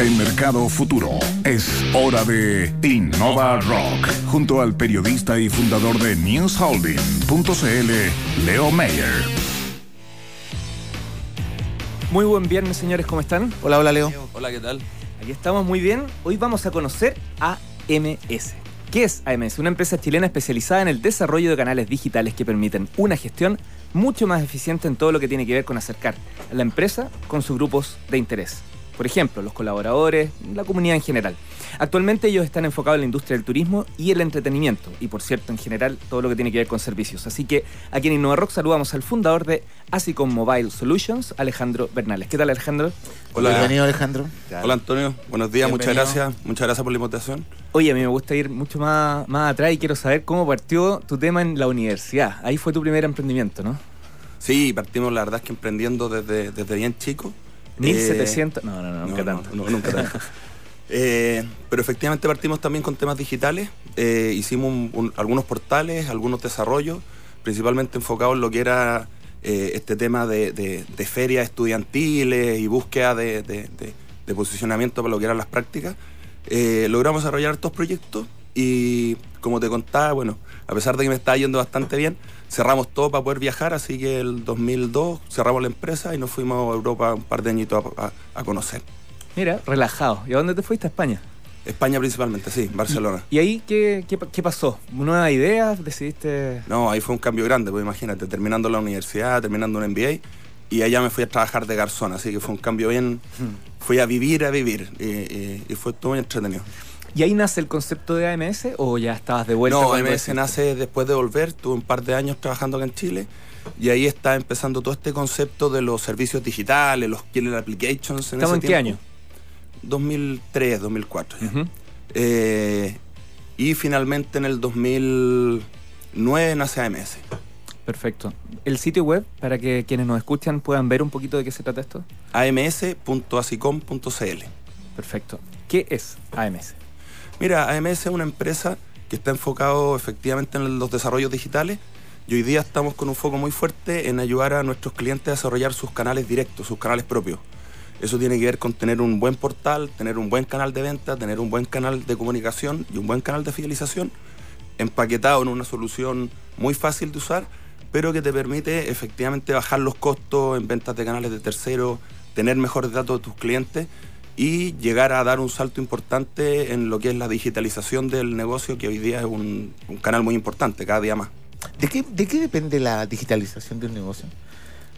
en Mercado Futuro. Es hora de Innova Rock, junto al periodista y fundador de NewsHolding.cl, Leo Mayer. Muy buen viernes, señores, ¿cómo están? Hola, hola, Leo. Hola, ¿qué tal? Aquí estamos muy bien. Hoy vamos a conocer AMS. ¿Qué es AMS? Una empresa chilena especializada en el desarrollo de canales digitales que permiten una gestión mucho más eficiente en todo lo que tiene que ver con acercar a la empresa con sus grupos de interés. Por ejemplo, los colaboradores, la comunidad en general. Actualmente ellos están enfocados en la industria del turismo y el entretenimiento, y por cierto, en general, todo lo que tiene que ver con servicios. Así que aquí en InnovaRock saludamos al fundador de Asicom Mobile Solutions, Alejandro Bernales. ¿Qué tal, Alejandro? Hola, bienvenido, Alejandro. Hola, Antonio. Buenos días, muchas gracias. Muchas gracias por la invitación. Oye, a mí me gusta ir mucho más, más atrás y quiero saber cómo partió tu tema en la universidad. Ahí fue tu primer emprendimiento, ¿no? Sí, partimos, la verdad es que emprendiendo desde, desde bien chico. 1700. no, no, no, nunca Eh, no, tanto. no, no, nunca tanto. Eh, pero efectivamente partimos también con temas digitales. Eh, hicimos un- un- algunos portales, algunos desarrollos, principalmente enfocados en lo que era eh, este tema de, de- de ferias estudiantiles y búsqueda de, de- posicionamiento para lo que eran las prácticas. Eh, logramos desarrollar estos proyectos y como te contaba, bueno, a pesar de que me estaba yendo bastante bien, cerramos todo para poder viajar, así que el 2002 cerramos la empresa y nos fuimos a Europa un par de añitos a- a- a conocer. Mira, relajado. ¿Y a dónde te fuiste? A España. España principalmente, sí, Barcelona. ¿Y ahí qué, qué, qué pasó? ¿Nuevas ideas? ¿Decidiste...? No, ahí fue un cambio grande, pues imagínate, terminando la universidad, terminando un MBA, y allá me fui a trabajar de garzón, así que fue un cambio bien, fui a vivir, a vivir, y, y- y fue todo muy entretenido. ¿Y ahí nace el concepto de AMS o ya estabas de vuelta? no, cuando MS decidiste? nace después de volver, tuve un par de años trabajando acá en Chile, y ahí está empezando todo este concepto de los servicios digitales, los killer applications. En ¿Estamos ese en qué año? 2003, 2004 ya. Ujú. Eh, y finalmente en el 2009 nace AMS. Perfecto. ¿El sitio web, para que quienes nos escuchan puedan ver un poquito de qué se trata esto? ams.asicom.cl. Perfecto. ¿Qué es AMS? Mira, AMS es una empresa que está enfocado efectivamente en los desarrollos digitales y hoy día estamos con un foco muy fuerte en ayudar a nuestros clientes a desarrollar sus canales directos, sus canales propios. Eso tiene que ver con tener un buen portal, tener un buen canal de venta, tener un buen canal de comunicación y un buen canal de fidelización empaquetado en una solución muy fácil de usar, pero que te permite efectivamente bajar los costos en ventas de canales de terceros, tener mejores datos de tus clientes y llegar a dar un salto importante en lo que es la digitalización del negocio, que hoy día es un, un canal muy importante, cada día más. ¿De qué, ¿De qué depende la digitalización de un negocio?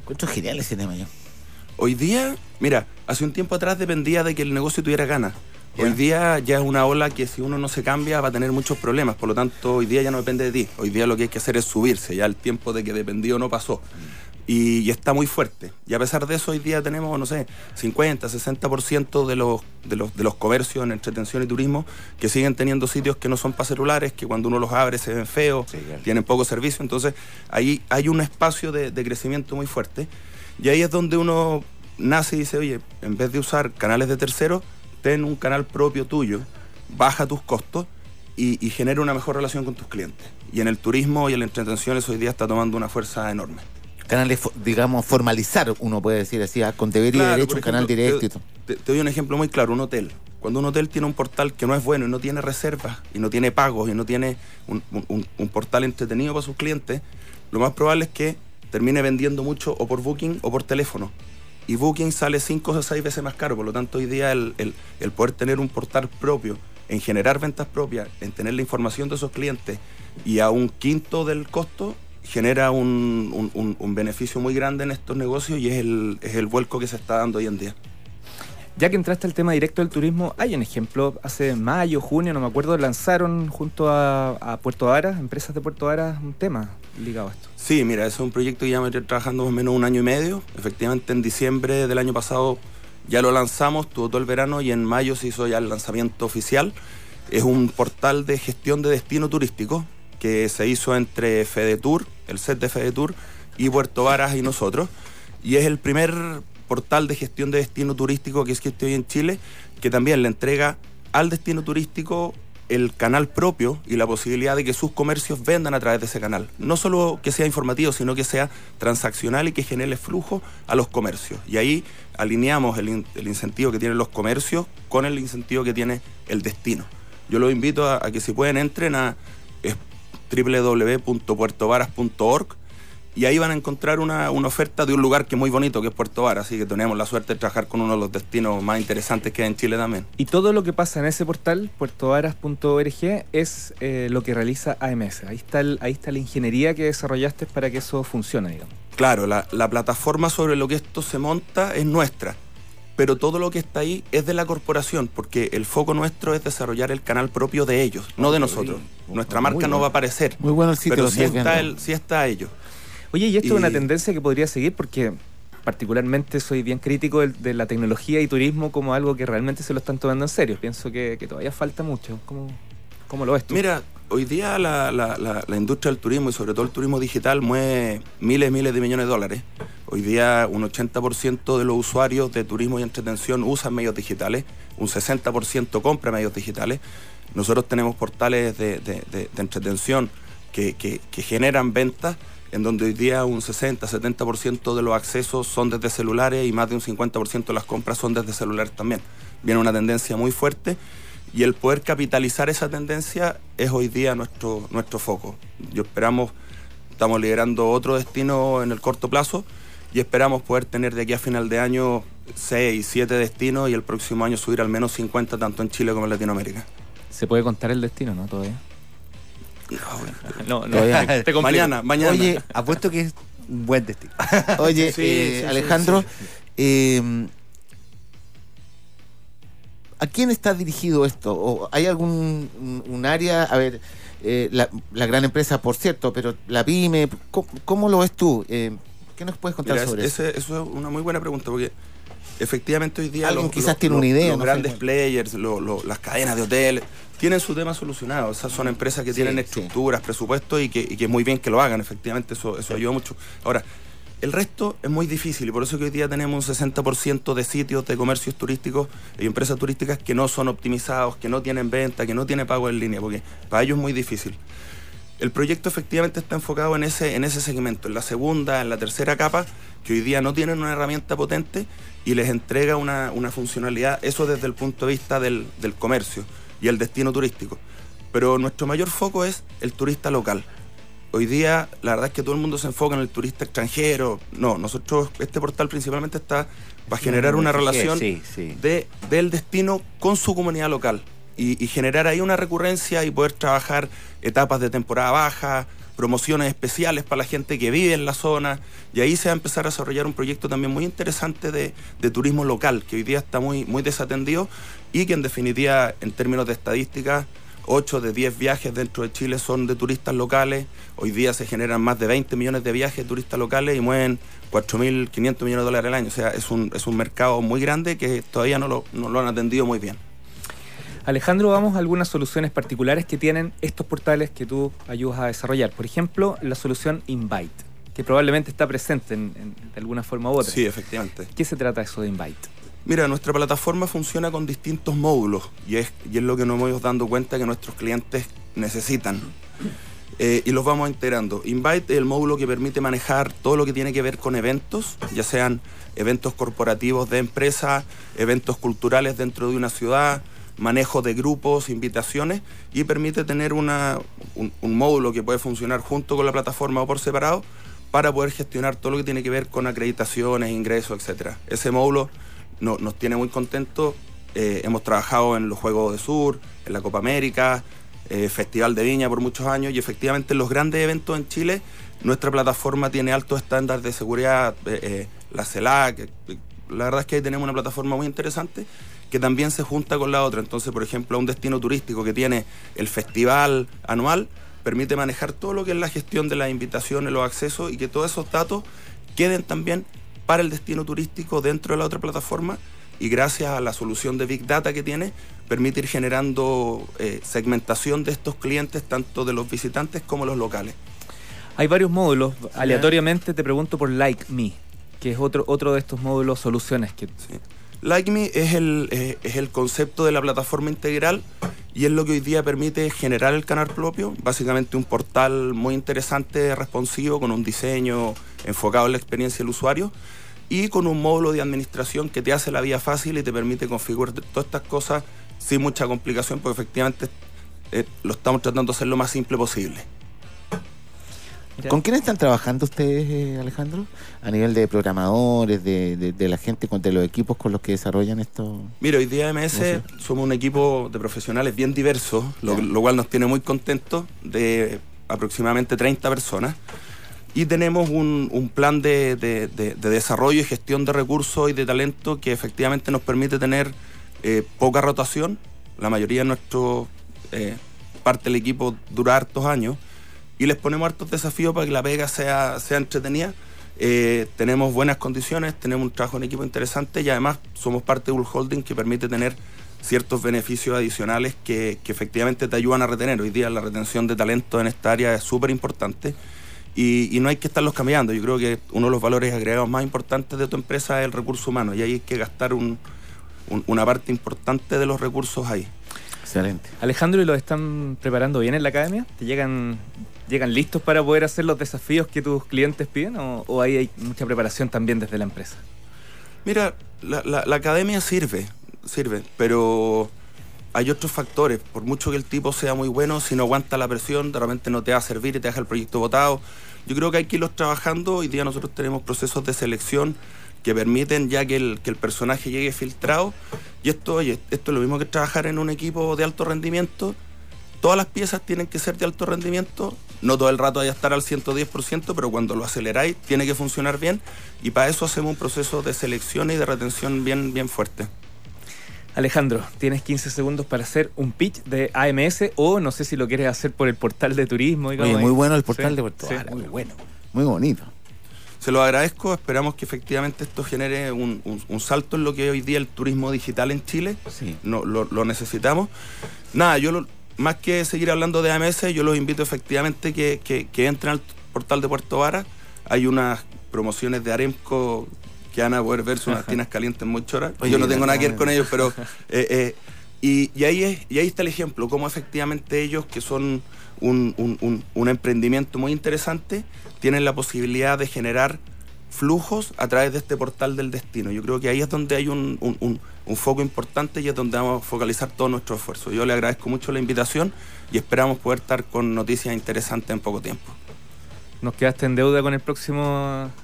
Encuentro genial ese tema yo. Hoy día, mira, hace un tiempo atrás dependía de que el negocio tuviera ganas. Hoy día ya es una ola que si uno no se cambia va a tener muchos problemas, por lo tanto hoy día ya no depende de ti. Hoy día lo que hay que hacer es subirse, ya el tiempo de que dependió no pasó. Y, y está muy fuerte. Y a pesar de eso hoy día tenemos, no sé, 50, 60% de los, de, los, de los comercios en entretención y turismo que siguen teniendo sitios que no son para celulares, que cuando uno los abre se ven feos, Sí, claro. tienen poco servicio. Entonces ahí hay un espacio de, de crecimiento muy fuerte. Y ahí es donde uno nace y dice, oye, en vez de usar canales de terceros, ten un canal propio tuyo, baja tus costos y, y genera una mejor relación con tus clientes. Y en el turismo y en la entretención eso hoy día está tomando una fuerza enorme. Canales, digamos, formalizar, uno puede decir así, ah, con deber y Claro, derecho, un canal directo te, te- te doy un ejemplo muy claro, un hotel. Cuando un hotel tiene un portal que no es bueno y no tiene reservas y no tiene pagos y no tiene un, un- un portal entretenido para sus clientes, lo más probable es que termine vendiendo mucho o por Booking o por teléfono. Y Booking sale 5 o 6 veces más caro, por lo tanto hoy día el, el- el poder tener un portal propio, en generar ventas propias, en tener la información de esos clientes y a un quinto del costo, genera un, un- un- un beneficio muy grande en estos negocios y es el, es el vuelco que se está dando hoy en día. Ya que entraste al tema directo del turismo, hay un ejemplo, hace mayo, junio, no me acuerdo, lanzaron junto a, a Puerto Varas, empresas de Puerto Varas, un tema ligado a esto. Sí, mira, es un proyecto que ya me estoy trabajando más o menos un año y medio. Efectivamente, en diciembre del año pasado ya lo lanzamos, tuvo todo el verano y en mayo se hizo ya el lanzamiento oficial. Es un portal de gestión de destino turístico que se hizo entre FedeTour, el set de FedeTour, y Puerto Varas y nosotros. Y es el primer portal de gestión de destino turístico que existe hoy en Chile, que también le entrega al destino turístico el canal propio y la posibilidad de que sus comercios vendan a través de ese canal. No solo que sea informativo, sino que sea transaccional y que genere flujo a los comercios. Y ahí alineamos el, in- el incentivo que tienen los comercios con el incentivo que tiene el destino. Yo los invito a, a que si pueden entren a www.puertovaras.org y ahí van a encontrar una, una oferta de un lugar que es muy bonito, que es Puerto Varas, así que tenemos la suerte de trabajar con uno de los destinos más interesantes que hay en Chile también. Y todo lo que pasa en ese portal, puertovaras.org, es eh, lo que realiza AMS. Ahí está, el- ahí está la ingeniería que desarrollaste para que eso funcione, digamos. Claro, la, la plataforma sobre lo que esto se monta es nuestra, pero todo lo que está ahí es de la corporación, porque el foco nuestro es desarrollar el canal propio de ellos, no de nosotros. Nuestra marca no va a aparecer, Muy bueno el sitio. pero sí está, el, sí está ellos. Oye, y esto es una tendencia que podría seguir porque particularmente soy bien crítico de, la tecnología y turismo como algo que realmente se lo están tomando en serio. Pienso que, que todavía falta mucho. ¿Cómo, cómo lo ves tú? Mira, hoy día la, la- la- industria del turismo y sobre todo el turismo digital mueve miles y miles de millones de dólares. Hoy día un 80% de los usuarios de turismo y entretención usan medios digitales, un 60% compra medios digitales. Nosotros tenemos portales de, de- de- de entretención que- que generan ventas en donde hoy día un 60-70% de los accesos son desde celulares y más de un 50% de las compras son desde celulares también. Viene una tendencia muy fuerte y el poder capitalizar esa tendencia es hoy día nuestro, nuestro foco. Yo esperamos, estamos liderando otro destino en el corto plazo y esperamos poder tener de aquí a final de año 6, 7 destinos y el próximo año subir al menos 50 tanto en Chile como en Latinoamérica. ¿Se puede contar el destino, no? Todavía. No, no. Todavía. te-. Mañana, mañana. Oye, Apuesto que es un buen destino. Oye, Sí, eh, sí, sí, Alejandro, sí, eh, ¿a quién está dirigido esto? ¿O ¿Hay algún un- área? A ver, eh, la, la gran empresa, por cierto, pero la pyme, ¿cómo, cómo lo ves tú? Eh, ¿Qué nos puedes contar Mira, sobre ese- eso? eso es una muy buena pregunta porque efectivamente hoy día Alguien quizás tiene una idea, los no grandes players, lo- lo- las cadenas de hoteles, tienen su tema solucionado. Esas son empresas que Sí, tienen sí. estructuras, presupuestos y que, y que es muy bien que lo hagan. Efectivamente, eso, eso ayuda mucho. Ahora, el resto es muy difícil y por eso que hoy día tenemos un 60% de sitios de comercios turísticos y empresas turísticas que no son optimizados, que no tienen venta, que no tienen pago en línea, porque para ellos es muy difícil. El proyecto efectivamente está enfocado en ese, en ese segmento, en la segunda, en la tercera capa, que hoy día no tienen una herramienta potente y les entrega una, una funcionalidad, eso desde el punto de vista del, del comercio y el destino turístico. Pero nuestro mayor foco es el turista local. Hoy día la verdad es que todo el mundo se enfoca en el turista extranjero. No, nosotros, este portal principalmente está para generar una relación Sí, sí. de, del destino con su comunidad local y, y generar ahí una recurrencia y poder trabajar etapas de temporada baja, promociones especiales para la gente que vive en la zona y ahí se va a empezar a desarrollar un proyecto también muy interesante de, de turismo local que hoy día está muy, muy desatendido y que en definitiva en términos de estadísticas 8 de 10 viajes dentro de Chile son de turistas locales. Hoy día se generan más de 20 millones de viajes de turistas locales y mueven 4.500 millones de dólares al año. O sea, es un, es un mercado muy grande que todavía no lo, no lo han atendido muy bien. Alejandro, vamos a algunas soluciones particulares que tienen estos portales que tú ayudas a desarrollar. Por ejemplo, la solución Invite, que probablemente está presente en, en- de alguna forma u otra. Sí, efectivamente. ¿Qué se trata eso de Invite? Mira, nuestra plataforma funciona con distintos módulos y es, y es lo que nos hemos dando cuenta que nuestros clientes necesitan. Eh, y los vamos integrando. Invite es el módulo que permite manejar todo lo que tiene que ver con eventos, ya sean eventos corporativos de empresa, eventos culturales dentro de una ciudad, manejo de grupos, invitaciones, y permite tener una, un, un módulo que puede funcionar junto con la plataforma o por separado para poder gestionar todo lo que tiene que ver con acreditaciones, ingresos, etc. Ese módulo no- nos tiene muy contentos. Eh, hemos trabajado en los Juegos de Sur, en la Copa América, eh, Festival de Viña por muchos años y efectivamente en los grandes eventos en Chile nuestra plataforma tiene altos estándares de seguridad, eh, la CELAC, la verdad es que ahí tenemos una plataforma muy interesante que también se junta con la otra. Entonces, por ejemplo, un destino turístico que tiene el festival anual permite manejar todo lo que es la gestión de las invitaciones, los accesos y que todos esos datos queden también para el destino turístico dentro de la otra plataforma y gracias a la solución de Big Data que tiene, permite ir generando eh, segmentación de estos clientes, tanto de los visitantes como los locales. Hay varios módulos. Aleatoriamente te pregunto por Like Me, que es otro, otro de estos módulos soluciones que Sí. Like Me es el, eh, es el concepto de la plataforma integral y es lo que hoy día permite generar el canal propio, básicamente un portal muy interesante, responsivo, con un diseño enfocado en la experiencia del usuario y con un módulo de administración que te hace la vida fácil y te permite configurar todas estas cosas sin mucha complicación, porque efectivamente eh, lo estamos tratando de hacer lo más simple posible. Mira, ¿Con quién están trabajando ustedes, eh, Alejandro? A nivel de programadores, de, de- de la gente, de los equipos con los que desarrollan esto. Mira, hoy día MS somos un equipo de profesionales bien diversos, lo, cual nos tiene muy contentos, de aproximadamente 30 personas. Y tenemos un, un plan de, de- de- de desarrollo y gestión de recursos y de talento que efectivamente nos permite tener eh, poca rotación. La mayoría de nuestro eh, parte del equipo dura hartos años y les ponemos hartos desafíos para que la pega sea, sea entretenida. Eh, tenemos buenas condiciones, tenemos un trabajo en equipo interesante y además somos parte de un holding que permite tener ciertos beneficios adicionales que, que efectivamente te ayudan a retener. Hoy día la retención de talento en esta área es súper importante y, y no hay que estarlos cambiando. Yo creo que uno de los valores agregados más importantes de tu empresa es el recurso humano y ahí hay que gastar un- un- una parte importante de los recursos ahí. Excelente. Alejandro, ¿y los están preparando bien en la academia? ¿Te llegan, llegan listos para poder hacer los desafíos que tus clientes piden? ¿O, ahí hay mucha preparación también desde la empresa? Mira, la, la- academia sirve, sirve, pero hay otros factores. Por mucho que el tipo sea muy bueno, si no aguanta la presión, de repente no te va a servir y te deja el proyecto botado. Yo creo que hay que irlos trabajando. Hoy día nosotros tenemos procesos de selección que permiten ya que el, que el personaje llegue filtrado. Y esto, oye, esto es lo mismo que trabajar en un equipo de alto rendimiento. Todas las piezas tienen que ser de alto rendimiento. No todo el rato hay que estar al 110%, pero cuando lo aceleráis tiene que funcionar bien. Y para eso hacemos un proceso de selección y de retención bien, bien fuerte. Alejandro, tienes 15 segundos para hacer un pitch de AMS o no sé si lo quieres hacer por el portal de turismo. Oye, muy ahí. bueno el portal Sí, de Puerto sí. Muy bueno. Muy bonito. Se lo agradezco, esperamos que efectivamente esto genere un, un- un salto en lo que es hoy día el turismo digital en Chile. Sí. No, lo, lo necesitamos. Nada, yo lo- más que seguir hablando de AMS, yo los invito efectivamente que, que- que entren al portal de Puerto Vara. Hay unas promociones de Aremco que van a poder verse unas tinas calientes muy choras. Oye, yo no tengo nada que ver con ellos, pero... eh, eh, y, y ahí es, y ahí está el ejemplo, cómo efectivamente ellos, que son un, un- un- un emprendimiento muy interesante, tienen la posibilidad de generar flujos a través de este portal del destino. Yo creo que ahí es donde hay un, un- un- un foco importante y es donde vamos a focalizar todo nuestro esfuerzo. Yo le agradezco mucho la invitación y esperamos poder estar con noticias interesantes en poco tiempo. Nos quedaste en deuda con el próximo.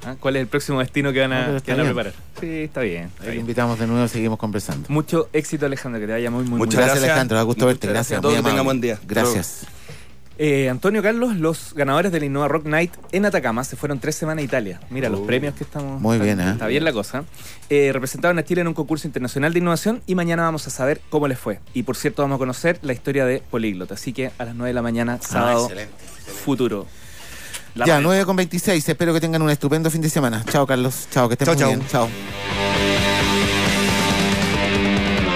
¿ah? ¿Cuál es el próximo destino que van a, que van preparar? Sí, está bien. está Ahí lo bien. invitamos de nuevo, seguimos conversando. Mucho éxito, Alejandro, que te vaya muy, muy, muy Muchas bien. Gracias. Alejandro. Da gusto verte. gracias Gracias. a todos, muy que tengan buen día. Gracias. Eh, Antonio Carlos, los ganadores del Innova Rock Night en Atacama se fueron tres semanas a Italia. Mira los Oh. premios que estamos. Muy está- bien, ¿eh? Está bien la cosa. Eh, representaron a Chile en un concurso internacional de innovación y mañana vamos a saber cómo les fue. Y por cierto, vamos a conocer la historia de Políglota. Así que a las 9 de la mañana, sábado, Ah, excelente, excelente. futuro. La Ya, radio. 9 con 26. Espero que tengan un estupendo fin de semana. Chao, Carlos. Chao, que estén Chao, muy chao. bien. Chao.